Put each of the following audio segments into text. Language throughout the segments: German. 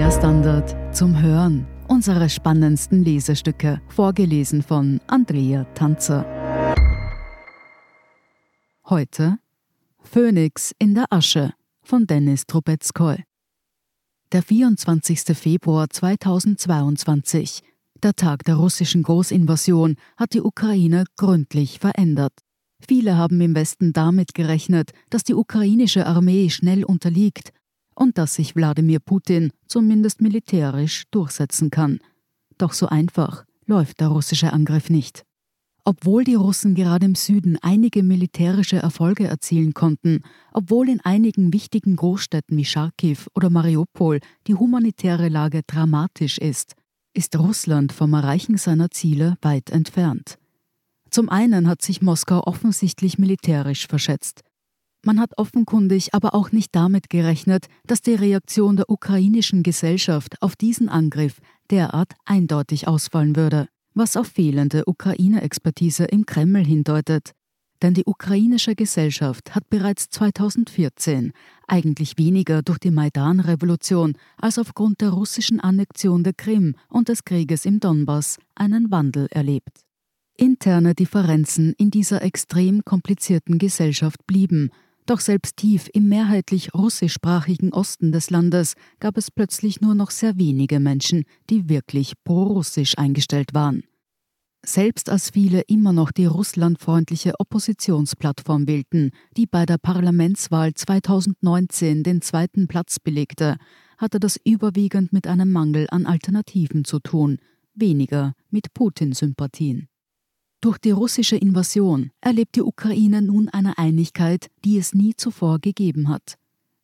Der Standard zum Hören. Unsere spannendsten Lesestücke, vorgelesen von Andrea Tanzer. Heute Phönix in der Asche von Dennis Trubetskoy. Der 24. Februar 2022, der Tag der russischen Großinvasion, hat die Ukraine gründlich verändert. Viele haben im Westen damit gerechnet, dass die ukrainische Armee schnell unterliegt und dass sich Wladimir Putin zumindest militärisch durchsetzen kann. Doch so einfach läuft der russische Angriff nicht. Obwohl die Russen gerade im Süden einige militärische Erfolge erzielen konnten, obwohl in einigen wichtigen Großstädten wie Charkiw oder Mariupol die humanitäre Lage dramatisch ist, ist Russland vom Erreichen seiner Ziele weit entfernt. Zum einen hat sich Moskau offensichtlich militärisch verschätzt. Man hat offenkundig aber auch nicht damit gerechnet, dass die Reaktion der ukrainischen Gesellschaft auf diesen Angriff derart eindeutig ausfallen würde was auf fehlende Ukraine-Expertise im Kreml hindeutet. Denn die ukrainische Gesellschaft hat bereits 2014, eigentlich weniger durch die Maidan-Revolution als aufgrund der russischen Annexion der Krim und des Krieges im Donbass, einen Wandel erlebt. Interne Differenzen in dieser extrem komplizierten Gesellschaft blieben, doch selbst tief im mehrheitlich russischsprachigen Osten des Landes gab es plötzlich nur noch sehr wenige Menschen, die wirklich pro-russisch eingestellt waren. Selbst als viele immer noch die russlandfreundliche Oppositionsplattform wählten, die bei der Parlamentswahl 2019 den zweiten Platz belegte, hatte das überwiegend mit einem Mangel an Alternativen zu tun, weniger mit Putin-Sympathien. Durch die russische Invasion erlebt die Ukraine nun eine Einigkeit, die es nie zuvor gegeben hat.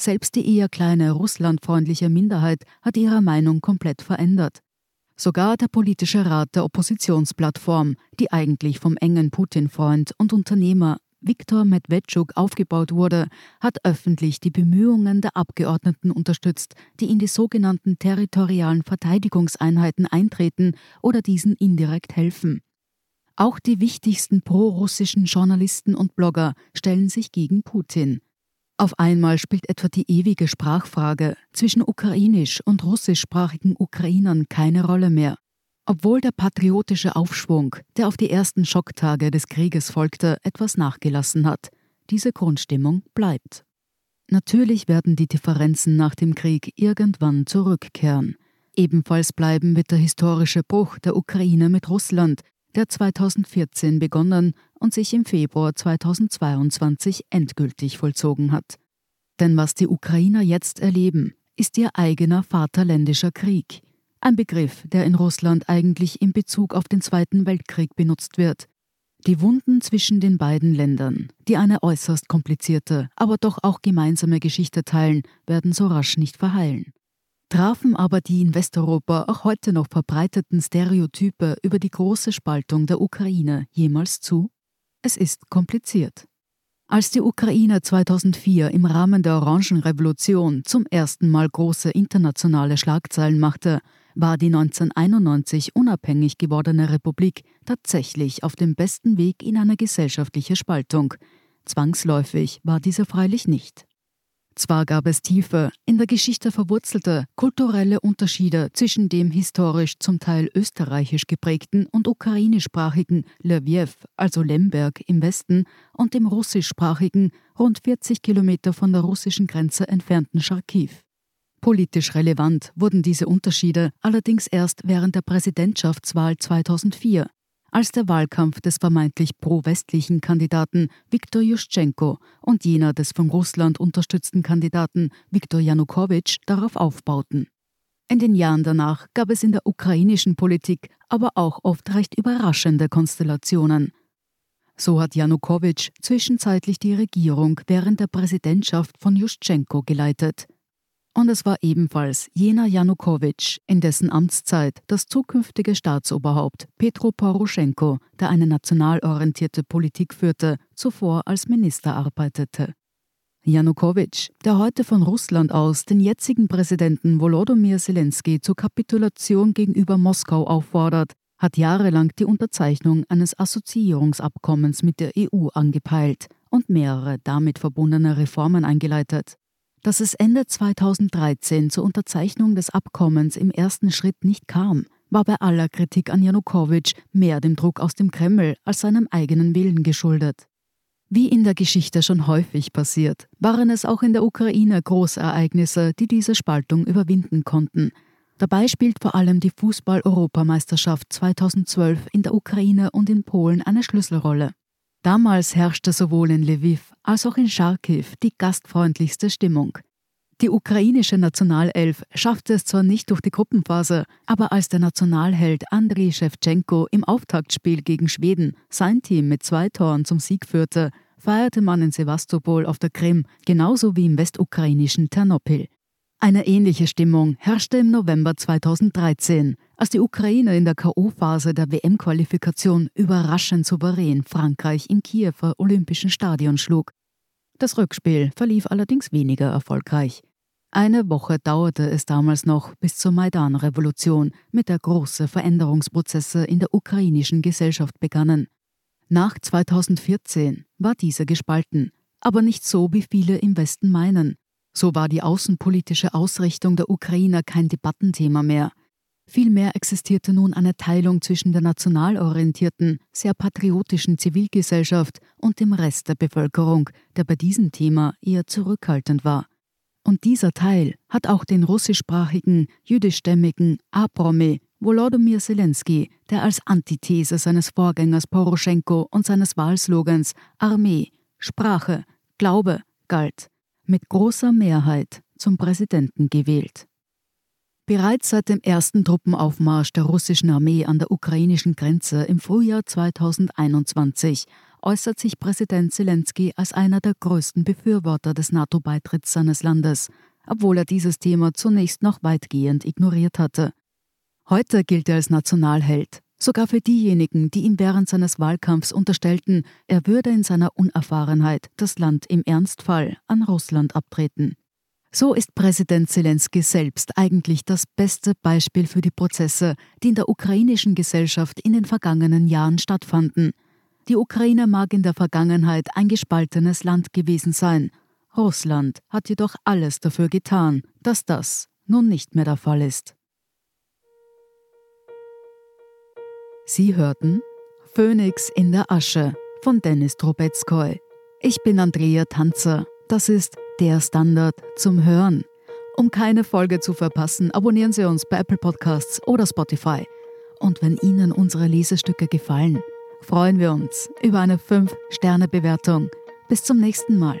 Selbst die eher kleine russlandfreundliche Minderheit hat ihre Meinung komplett verändert. Sogar der politische Rat der Oppositionsplattform, die eigentlich vom engen Putin-Freund und Unternehmer Viktor Medvedchuk aufgebaut wurde, hat öffentlich die Bemühungen der Abgeordneten unterstützt, die in die sogenannten territorialen Verteidigungseinheiten eintreten oder diesen indirekt helfen. Auch die wichtigsten prorussischen Journalisten und Blogger stellen sich gegen Putin. Auf einmal spielt etwa die ewige Sprachfrage zwischen ukrainisch- und russischsprachigen Ukrainern keine Rolle mehr. Obwohl der patriotische Aufschwung, der auf die ersten Schocktage des Krieges folgte, etwas nachgelassen hat, diese Grundstimmung bleibt. Natürlich werden die Differenzen nach dem Krieg irgendwann zurückkehren. Ebenfalls bleiben wird der historische Bruch der Ukraine mit Russland, der 2014 begonnen und sich im Februar 2022 endgültig vollzogen hat. Denn was die Ukrainer jetzt erleben, ist ihr eigener vaterländischer Krieg, ein Begriff, der in Russland eigentlich in Bezug auf den Zweiten Weltkrieg benutzt wird. Die Wunden zwischen den beiden Ländern, die eine äußerst komplizierte, aber doch auch gemeinsame Geschichte teilen, werden so rasch nicht verheilen. Trafen aber die in Westeuropa auch heute noch verbreiteten Stereotype über die große Spaltung der Ukraine jemals zu? Es ist kompliziert. Als die Ukraine 2004 im Rahmen der Orangenrevolution zum ersten Mal große internationale Schlagzeilen machte, war die 1991 unabhängig gewordene Republik tatsächlich auf dem besten Weg in eine gesellschaftliche Spaltung. Zwangsläufig war diese freilich nicht. Zwar gab es tiefe, in der Geschichte verwurzelte kulturelle Unterschiede zwischen dem historisch zum Teil österreichisch geprägten und ukrainischsprachigen Lwiew, also Lemberg im Westen, und dem russischsprachigen, rund 40 Kilometer von der russischen Grenze entfernten Charkiw. Politisch relevant wurden diese Unterschiede allerdings erst während der Präsidentschaftswahl 2004, als der Wahlkampf des vermeintlich pro-westlichen Kandidaten Viktor Juschenko und jener des von Russland unterstützten Kandidaten Viktor Janukowitsch darauf aufbauten. In den Jahren danach gab es in der ukrainischen Politik aber auch oft recht überraschende Konstellationen. So hat Janukowitsch zwischenzeitlich die Regierung während der Präsidentschaft von Juschenko geleitet. Und es war ebenfalls jener Janukowitsch, in dessen Amtszeit das zukünftige Staatsoberhaupt Petro Poroschenko, der eine national orientierte Politik führte, zuvor als Minister arbeitete. Janukowitsch, der heute von Russland aus den jetzigen Präsidenten Volodymyr Zelensky zur Kapitulation gegenüber Moskau auffordert, hat jahrelang die Unterzeichnung eines Assoziierungsabkommens mit der EU angepeilt und mehrere damit verbundene Reformen eingeleitet. Dass es Ende 2013 zur Unterzeichnung des Abkommens im ersten Schritt nicht kam, war bei aller Kritik an Janukowitsch mehr dem Druck aus dem Kreml als seinem eigenen Willen geschuldet. Wie in der Geschichte schon häufig passiert, waren es auch in der Ukraine Großereignisse, die diese Spaltung überwinden konnten. Dabei spielt vor allem die Fußball-Europameisterschaft 2012 in der Ukraine und in Polen eine Schlüsselrolle. Damals herrschte sowohl in Lviv als auch in Charkiw die gastfreundlichste Stimmung. Die ukrainische Nationalelf schaffte es zwar nicht durch die Gruppenphase, aber als der Nationalheld Andriy Shevchenko im Auftaktspiel gegen Schweden sein Team mit zwei Toren zum Sieg führte, feierte man in Sevastopol auf der Krim genauso wie im westukrainischen Ternopil. Eine ähnliche Stimmung herrschte im November 2013, als die Ukraine in der K.O.-Phase der WM-Qualifikation überraschend souverän Frankreich im Kiewer Olympischen Stadion schlug. Das Rückspiel verlief allerdings weniger erfolgreich. Eine Woche dauerte es damals noch bis zur Maidan-Revolution, mit der große Veränderungsprozesse in der ukrainischen Gesellschaft begannen. Nach 2014 war diese gespalten, aber nicht so, wie viele im Westen meinen. So war die außenpolitische Ausrichtung der Ukrainer kein Debattenthema mehr. Vielmehr existierte nun eine Teilung zwischen der national orientierten, sehr patriotischen Zivilgesellschaft und dem Rest der Bevölkerung, der bei diesem Thema eher zurückhaltend war. Und dieser Teil hat auch den russischsprachigen, jüdischstämmigen Apromi Volodymyr Zelensky, der als Antithese seines Vorgängers Poroschenko und seines Wahlslogans Armee, Sprache, Glaube galt, mit großer Mehrheit zum Präsidenten gewählt. Bereits seit dem ersten Truppenaufmarsch der russischen Armee an der ukrainischen Grenze im Frühjahr 2021 äußert sich Präsident Zelensky als einer der größten Befürworter des NATO-Beitritts seines Landes, obwohl er dieses Thema zunächst noch weitgehend ignoriert hatte. Heute gilt er als Nationalheld, sogar für diejenigen, die ihm während seines Wahlkampfs unterstellten, er würde in seiner Unerfahrenheit das Land im Ernstfall an Russland abtreten. So ist Präsident Zelensky selbst eigentlich das beste Beispiel für die Prozesse, die in der ukrainischen Gesellschaft in den vergangenen Jahren stattfanden. Die Ukraine mag in der Vergangenheit ein gespaltenes Land gewesen sein. Russland hat jedoch alles dafür getan, dass das nun nicht mehr der Fall ist. Sie hörten Phönix in der Asche von Dennis Trubetskoy. Ich bin Andrea Tanzer. Das ist der Standard zum Hören. Um keine Folge zu verpassen, abonnieren Sie uns bei Apple Podcasts oder Spotify. Und wenn Ihnen unsere Lesestücke gefallen, freuen wir uns über eine 5-Sterne-Bewertung. Bis zum nächsten Mal.